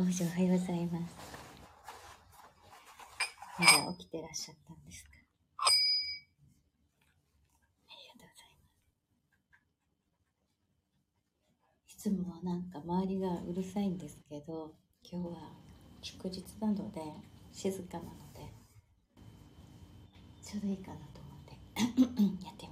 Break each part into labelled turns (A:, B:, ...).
A: おはようございます。まだ起きてらっしゃったんですか？ありがとうございます。いつもはなんか周りがうるさいんですけど、今日は祝日なので静かなので、ちょうどいいかなと思って やってます。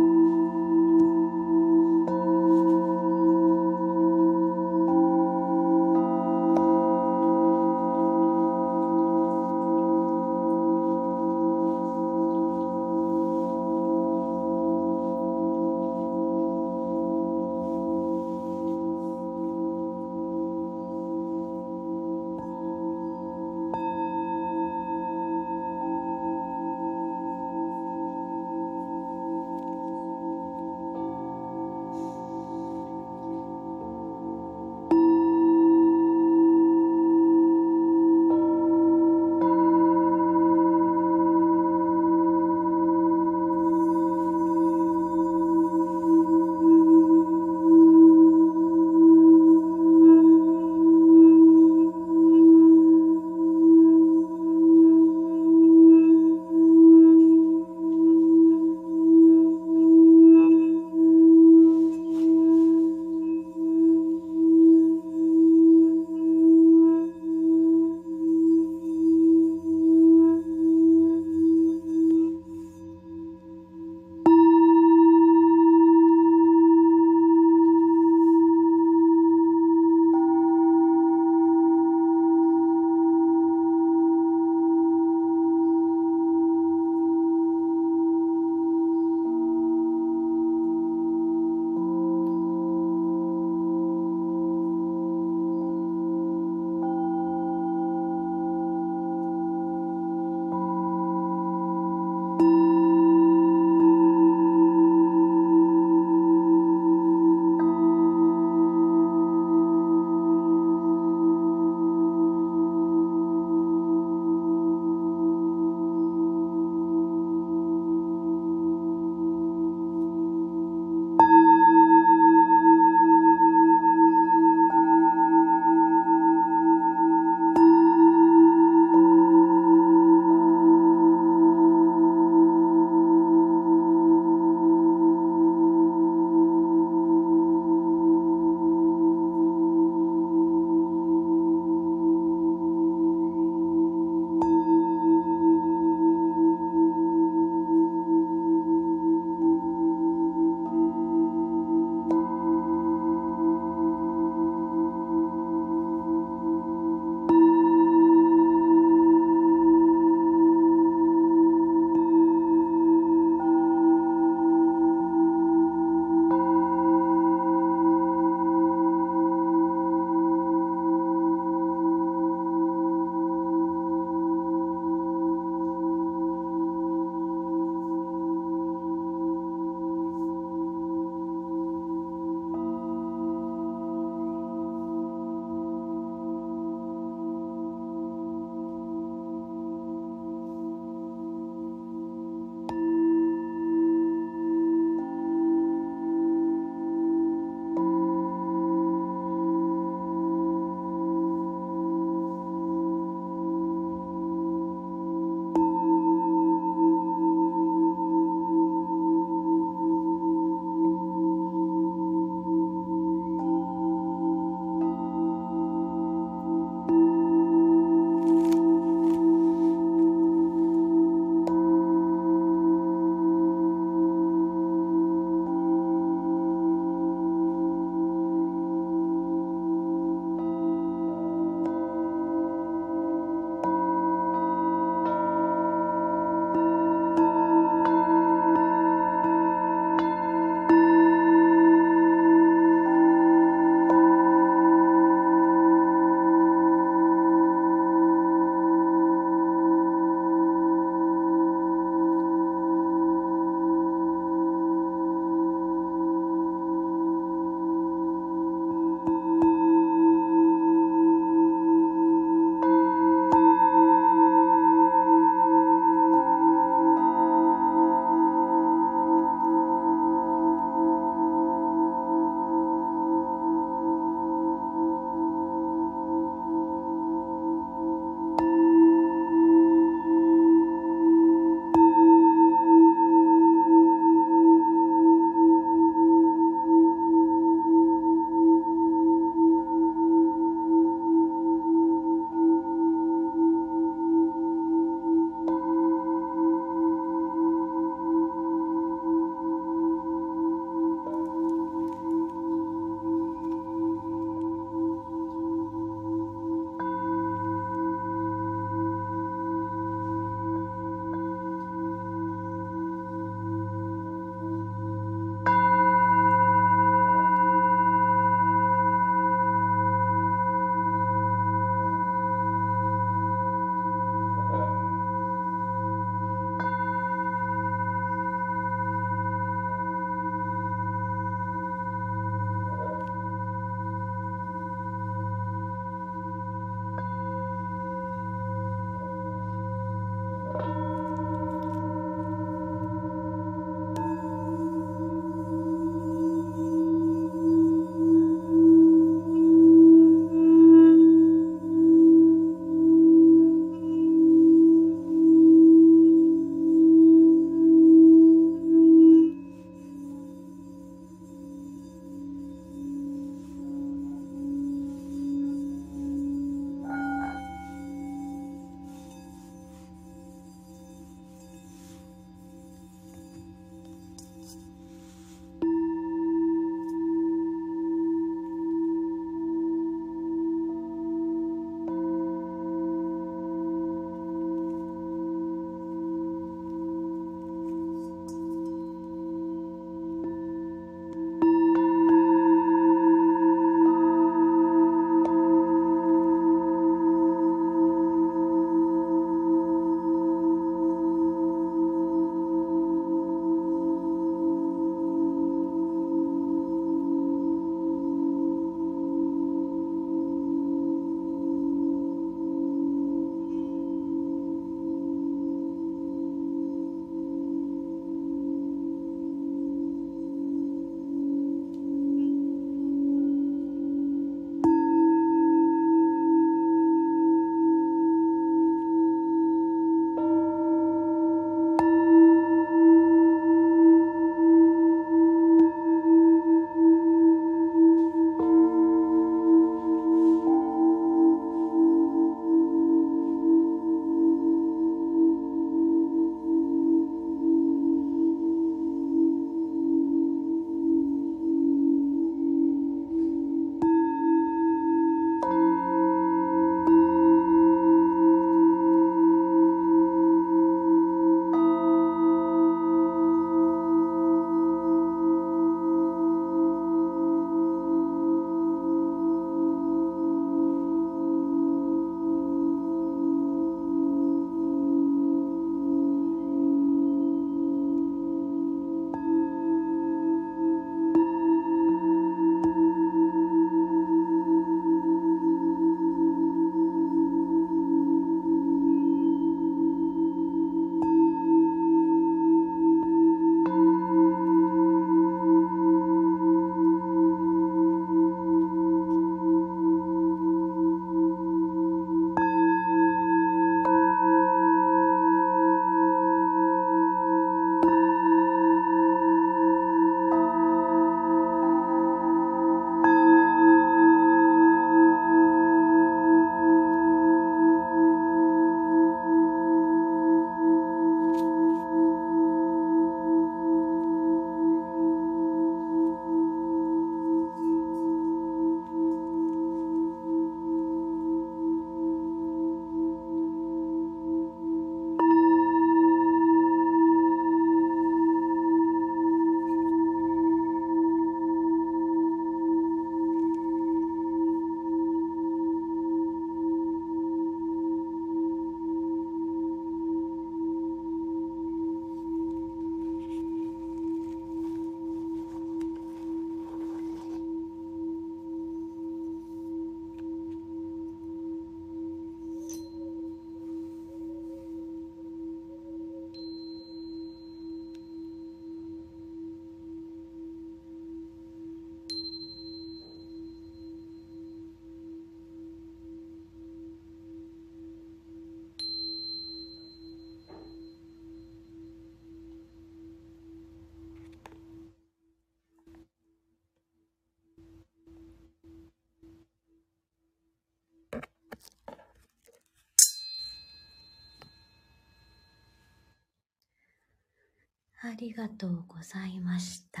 A: ありがとうございました。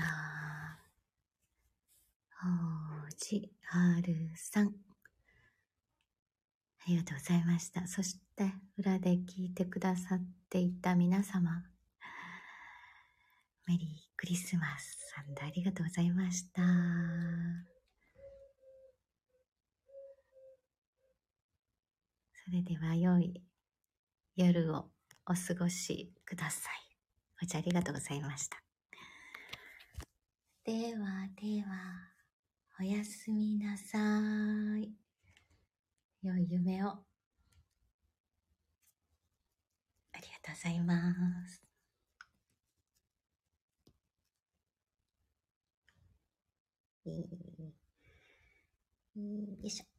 A: おじはるさん。ありがとうございました。そして、裏で聞いてくださっていた皆様。メリークリスマスさんでありがとうございました。それでは良い夜をお過ごしください。お茶ありがとうございました。ではでは、おやすみなさい。良い夢を。ありがとうございます。よいしょ。